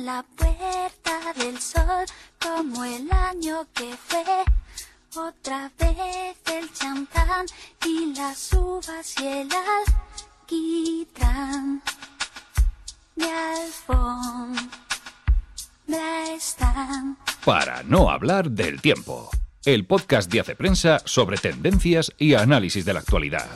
en la puerta del sol como el año que fue. Otra vez el champán y las uvas y el alquitrán de alfombra están. Para no hablar del tiempo. El podcast de Hace Prensa sobre tendencias y análisis de la actualidad.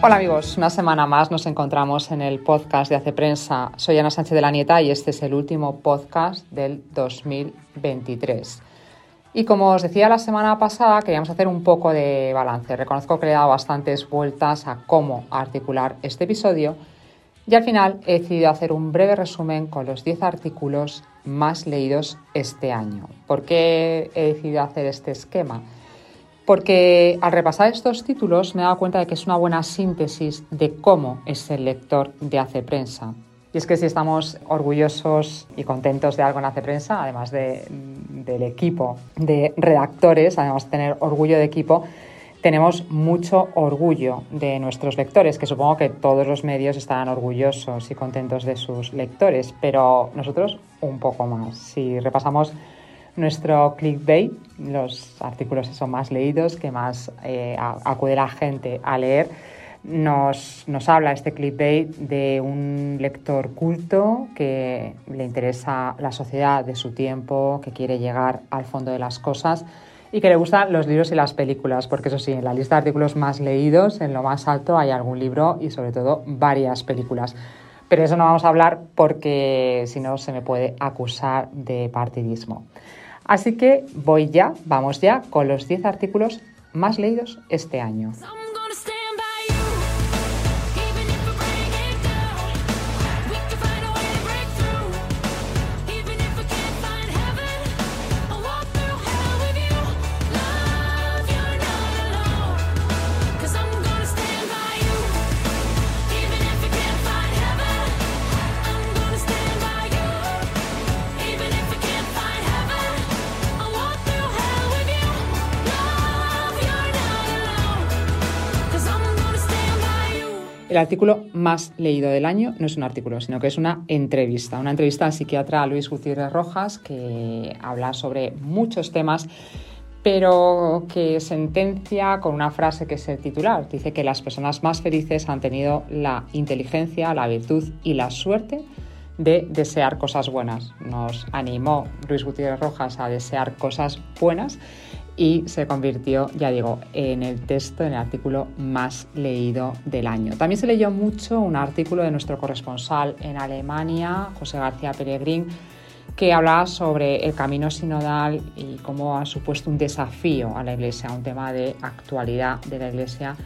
Hola amigos, una semana más nos encontramos en el podcast de Hace Prensa. Soy Ana Sánchez de la Nieta y este es el último podcast del 2023. Y como os decía la semana pasada, queríamos hacer un poco de balance. Reconozco que le he dado bastantes vueltas a cómo articular este episodio y al final he decidido hacer un breve resumen con los 10 artículos más leídos este año. ¿Por qué he decidido hacer este esquema? Porque al repasar estos títulos me he dado cuenta de que es una buena síntesis de cómo es el lector de Hace Prensa. Y es que si estamos orgullosos y contentos de algo en Hace Prensa, además de, del equipo de redactores, además de tener orgullo de equipo, tenemos mucho orgullo de nuestros lectores, que supongo que todos los medios estarán orgullosos y contentos de sus lectores, pero nosotros un poco más. Si repasamos nuestro clickbait, los artículos son más leídos, que más eh, acude la gente a leer, nos, nos, habla este clickbait de un lector culto que le interesa la sociedad de su tiempo, que quiere llegar al fondo de las cosas y que le gustan los libros y las películas, porque eso sí, en la lista de artículos más leídos, en lo más alto, hay algún libro y sobre todo varias películas. Pero eso no vamos a hablar porque si no se me puede acusar de partidismo. Así que voy ya, vamos ya, con los 10 artículos más leídos este año. Artículo más leído del año no es un artículo, sino que es una entrevista. Una entrevista al psiquiatra Luis Gutiérrez Rojas que habla sobre muchos temas, pero que sentencia con una frase que es el titular. Dice que las personas más felices han tenido la inteligencia, la virtud y la suerte de desear cosas buenas. Nos animó Luis Gutiérrez Rojas a desear cosas buenas y se convirtió, ya digo, en el texto, en el artículo más leído del año. También se leyó mucho un artículo de nuestro corresponsal en Alemania, José García Peregrín, que hablaba sobre el camino sinodal y cómo ha supuesto un desafío a la Iglesia, un tema de actualidad de la Iglesia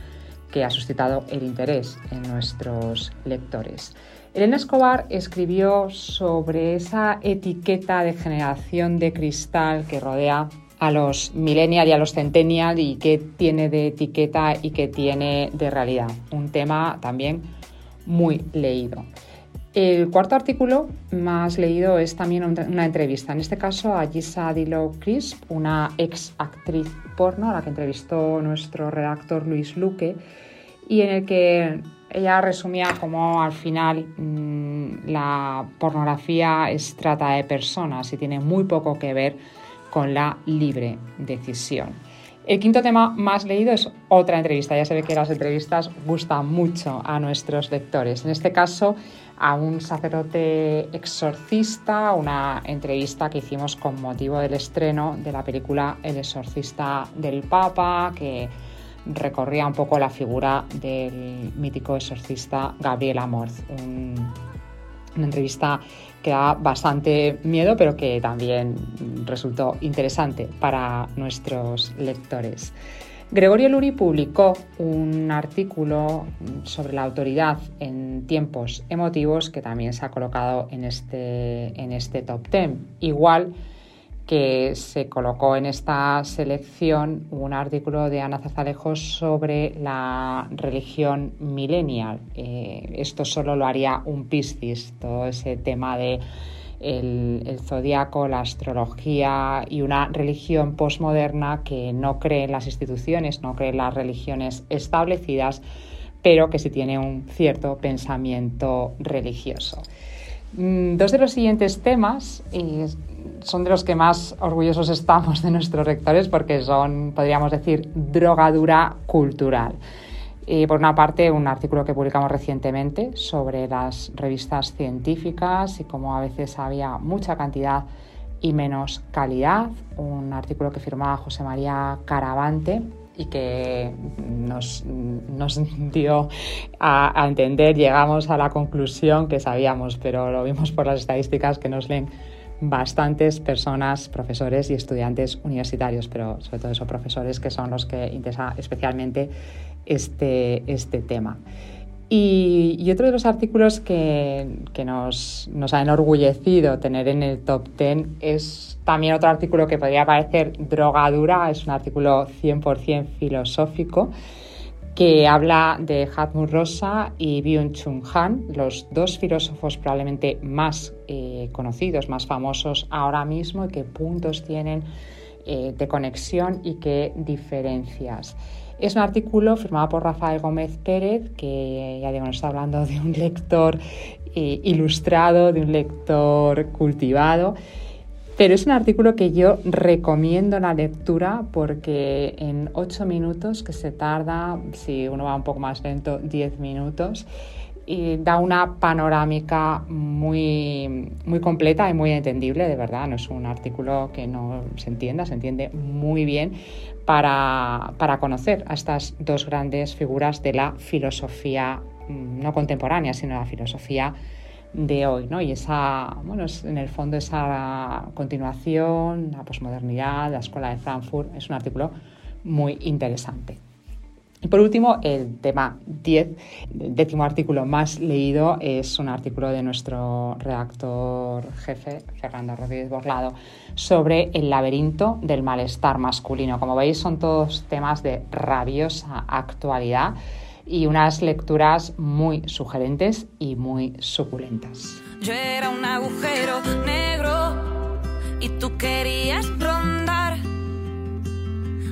que ha suscitado el interés en nuestros lectores. Elena Escobar escribió sobre esa etiqueta de generación de cristal que rodea a los millennials y a los centennials y qué tiene de etiqueta y qué tiene de realidad. Un tema también muy leído. El cuarto artículo más leído es también una entrevista, en este caso a Gisa Dilo Crisp, una ex actriz porno a la que entrevistó nuestro redactor Luis Luque y en el que ella resumía cómo al final mmm, la pornografía es trata de personas y tiene muy poco que ver con la libre decisión. El quinto tema más leído es otra entrevista. Ya se ve que las entrevistas gustan mucho a nuestros lectores. En este caso, a un sacerdote exorcista, una entrevista que hicimos con motivo del estreno de la película El exorcista del Papa, que recorría un poco la figura del mítico exorcista Gabriel Amorth, un una entrevista que da bastante miedo, pero que también resultó interesante para nuestros lectores. Gregorio Luri publicó un artículo sobre la autoridad en tiempos emotivos que también se ha colocado en este, en este top 10. Igual que se colocó en esta selección un artículo de Ana Zazalejos sobre la religión millennial. Eh, esto solo lo haría un Piscis, todo ese tema de el, zodiaco, la astrología y una religión posmoderna que no cree en las instituciones, no cree en las religiones establecidas, pero que sí tiene un cierto pensamiento religioso. Mm, dos de los siguientes temas son de los que más orgullosos estamos de nuestros rectores porque son, podríamos decir, drogadura cultural. Y por una parte, un artículo que publicamos recientemente sobre las revistas científicas y cómo a veces había mucha cantidad y menos calidad. Un artículo que firmaba José María Caravante y que nos, dio a, entender, llegamos a la conclusión que sabíamos, pero lo vimos por las estadísticas que nos leen bastantes personas, profesores y estudiantes universitarios, pero sobre todo esos profesores que son los que interesan especialmente este, este tema. Y, otro de los artículos que, nos, ha enorgullecido tener en el top 10 es también otro artículo que podría parecer drogadura, es un artículo 100% filosófico que habla de Hatmur Rosa y Byung-Chun Han, los dos filósofos probablemente más eh, conocidos, más famosos ahora mismo y qué puntos tienen eh, de conexión y qué diferencias. Es un artículo firmado por Rafael Gómez Pérez, que ya digo, nos está hablando de un lector eh, ilustrado, de un lector cultivado. Pero es un artículo que yo recomiendo la lectura porque en ocho minutos, que se tarda, si uno va un poco más lento, diez minutos, y da una panorámica muy, muy completa y muy entendible, de verdad. No es un artículo que no se entienda, se entiende muy bien para, para conocer a estas dos grandes figuras de la filosofía, mm, no contemporánea, sino la filosofía de hoy, ¿no? Y esa, bueno, en el fondo esa continuación, la posmodernidad, la escuela de Frankfurt, es un artículo muy interesante. Y por último, el tema 10, el décimo artículo más leído, es un artículo de nuestro redactor jefe, Fernando Rodríguez Borlado, sobre el laberinto del malestar masculino. Como veis, son todos temas de rabiosa actualidad y unas lecturas muy sugerentes y muy suculentas. Yo era un agujero negro y tú querías rondar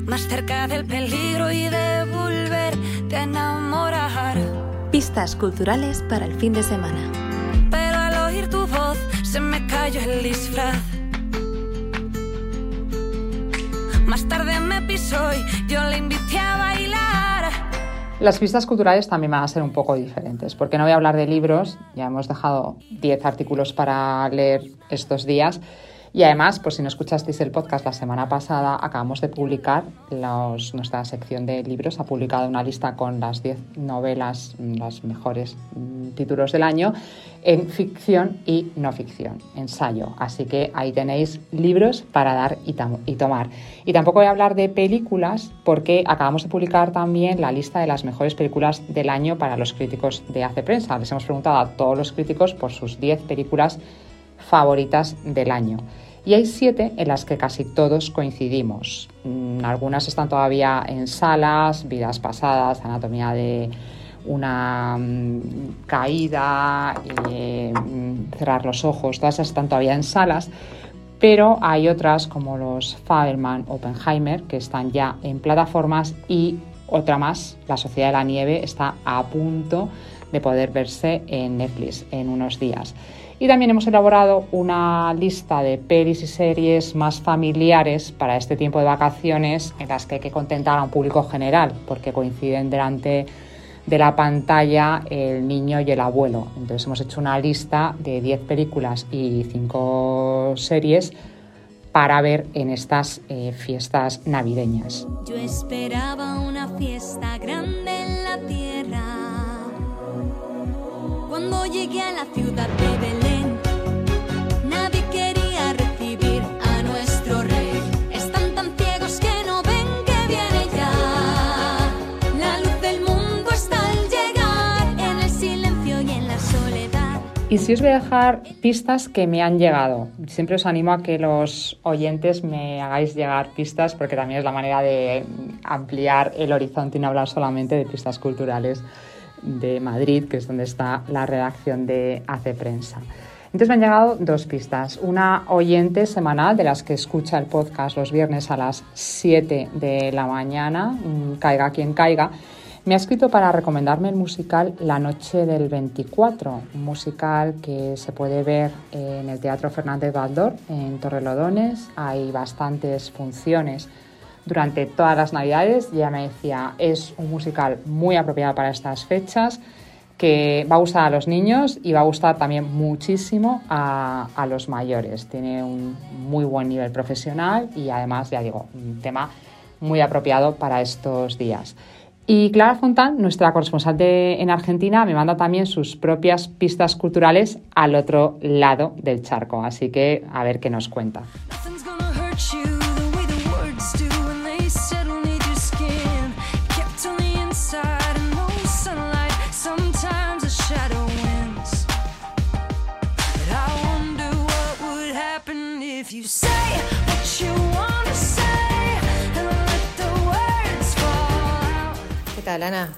más cerca del peligro y de volverte a enamorar. Pistas culturales para el fin de semana. Pero al oír tu voz se me cayó el disfraz. Más tarde me pisó y yo le invité a bailar. Las pistas culturales también van a ser un poco diferentes, porque no voy a hablar de libros, ya hemos dejado 10 artículos para leer estos días, y además, por si no escuchasteis el podcast la semana pasada, acabamos de publicar, nuestra sección de libros ha publicado una lista con las 10 novelas, los mejores mm, títulos del año, en ficción y no ficción, ensayo. Así que ahí tenéis libros para dar y tomar. Y tampoco voy a hablar de películas porque acabamos de publicar también la lista de las mejores películas del año para los críticos de Hace Prensa. Les hemos preguntado a todos los críticos por sus 10 películas favoritas del año. Y hay siete en las que casi todos coincidimos. Mm, algunas están todavía en salas, vidas pasadas, anatomía de una mm, caída, eh, mm, cerrar los ojos, todas están todavía en salas, pero hay otras como los Faberman Oppenheimer que están ya en plataformas y otra más, La Sociedad de la Nieve, está a punto de poder verse en Netflix en unos días. Y también hemos elaborado una lista de pelis y series más familiares para este tiempo de vacaciones en las que hay que contentar a un público general, porque coinciden delante de la pantalla el niño y el abuelo. Entonces hemos hecho una lista de 10 películas y 5 series para ver en estas eh, fiestas navideñas. Yo esperaba una fiesta grande en la tierra. Cuando llegué a la ciudad de Belén, Y si os voy a dejar pistas que me han llegado. Siempre os animo a que los oyentes me hagáis llegar pistas porque también es la manera de ampliar el horizonte y no hablar solamente de pistas culturales de Madrid, que es donde está la redacción de Hace Prensa. Entonces me han llegado dos pistas. Una oyente semanal de las que escucha el podcast los viernes a las 7 de la mañana, caiga quien caiga me ha escrito para recomendarme el musical La Noche del 24, un musical que se puede ver en el Teatro Fernández Baldor en Torrelodones. Hay bastantes funciones durante todas las Navidades. Ya me decía, es un musical muy apropiado para estas fechas que va a gustar a los niños y va a gustar también muchísimo a, a, los mayores. Tiene un muy buen nivel profesional y además, ya digo, un tema muy apropiado para estos días. Y Clara Fontán, nuestra corresponsal en Argentina, me manda también sus propias pistas culturales al otro lado del charco. Así que a ver qué nos cuenta.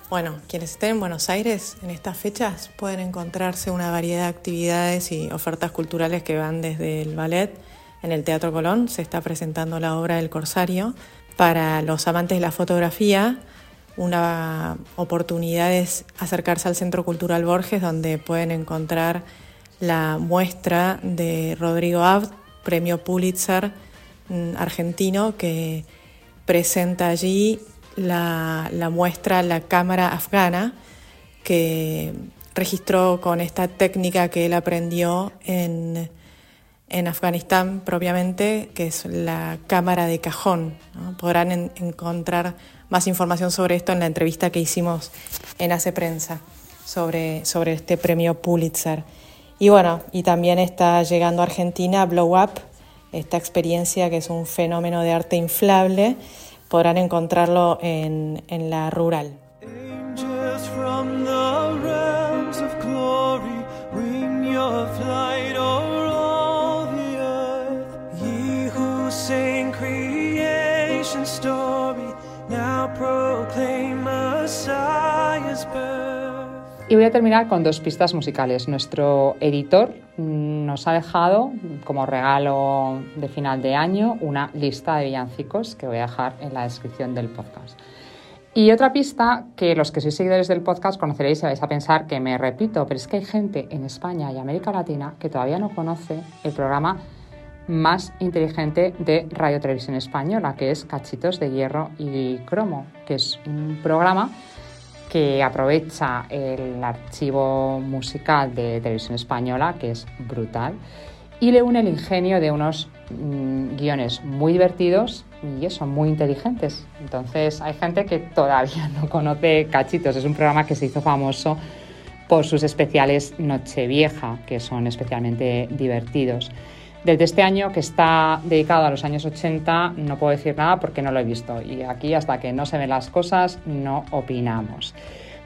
Bueno, quienes estén en Buenos Aires en estas fechas pueden encontrarse una variedad de actividades y ofertas culturales que van desde el ballet. En el Teatro Colón se está presentando la obra del Corsario. Para los amantes de la fotografía, una oportunidad es acercarse al Centro Cultural Borges, donde pueden encontrar la muestra de Rodrigo Abt, premio Pulitzer mm, argentino, que presenta allí la, muestra la cámara afgana que registró con esta técnica que él aprendió en, Afganistán propiamente, que es la cámara de cajón. Podrán encontrar más información sobre esto en la entrevista que hicimos en Hace Prensa sobre, sobre este premio Pulitzer. Y bueno, y también está llegando a Argentina Blow Up, esta experiencia que es un fenómeno de arte inflable podrán encontrarlo en, en la rural. Y voy a terminar con dos pistas musicales. Nuestro editor nos ha dejado como regalo de final de año una lista de villancicos que voy a dejar en la descripción del podcast. Y otra pista que los que sois seguidores del podcast conoceréis y vais a pensar que me repito, pero es que hay gente en España y América Latina que todavía no conoce el programa más inteligente de Radio Televisión Española, que es Cachitos de Hierro y Cromo, que es un programa que aprovecha el archivo musical de televisión española, que es brutal, y le une el ingenio de unos mm, guiones muy divertidos y eso, muy inteligentes. Entonces hay gente que todavía no conoce Cachitos, es un programa que se hizo famoso por sus especiales Nochevieja, que son especialmente divertidos. Desde este año, que está dedicado a los años 80, no puedo decir nada porque no lo he visto. Y aquí, hasta que no se ven las cosas, no opinamos.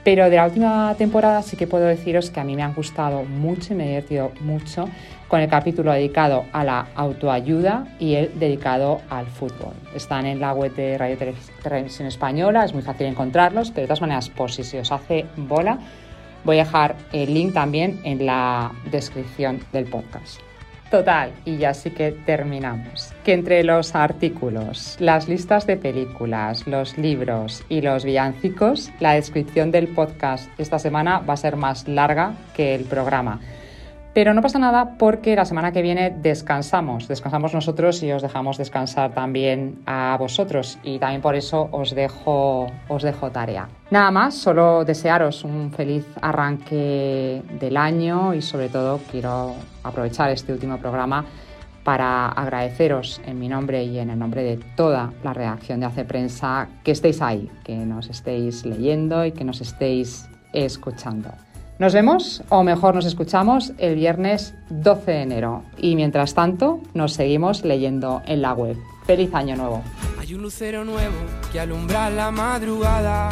Pero de la última temporada sí que puedo deciros que a mí me han gustado mucho y me he divertido mucho con el capítulo dedicado a la autoayuda y el dedicado al fútbol. Están en la web de Radio Televisión Española, es muy fácil encontrarlos, pero de todas maneras, por si se os hace bola, voy a dejar el link también en la descripción del podcast. Total, y ya sí que terminamos. Que entre los artículos, las listas de películas, los libros y los villancicos, la descripción del podcast esta semana va a ser más larga que el programa. Pero no pasa nada porque la semana que viene descansamos, descansamos nosotros y os dejamos descansar también a vosotros y también por eso os dejo, os dejo tarea. Nada más, solo desearos un feliz arranque del año y sobre todo quiero aprovechar este último programa para agradeceros en mi nombre y en el nombre de toda la redacción de Hace Prensa que estéis ahí, que nos estéis leyendo y que nos estéis escuchando. Nos vemos, o mejor nos escuchamos, el viernes 12 de enero. Y mientras tanto, nos seguimos leyendo en la web. ¡Feliz Año Nuevo! Hay un lucero nuevo que alumbra la madrugada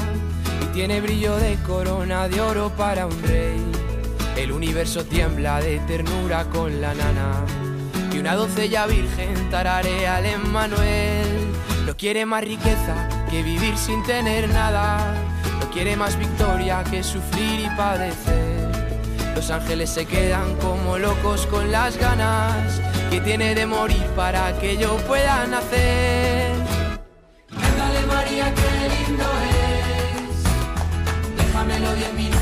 y tiene brillo de corona de oro para un rey. El universo tiembla de ternura con la nana. Y una doncella virgen tararea al Emmanuel. No quiere más riqueza que vivir sin tener nada. Quiere más victoria que sufrir y padecer. Los ángeles se quedan como locos con las ganas que tiene de morir para que yo pueda nacer. Cántale María, qué lindo es. Déjamelo diez minutos.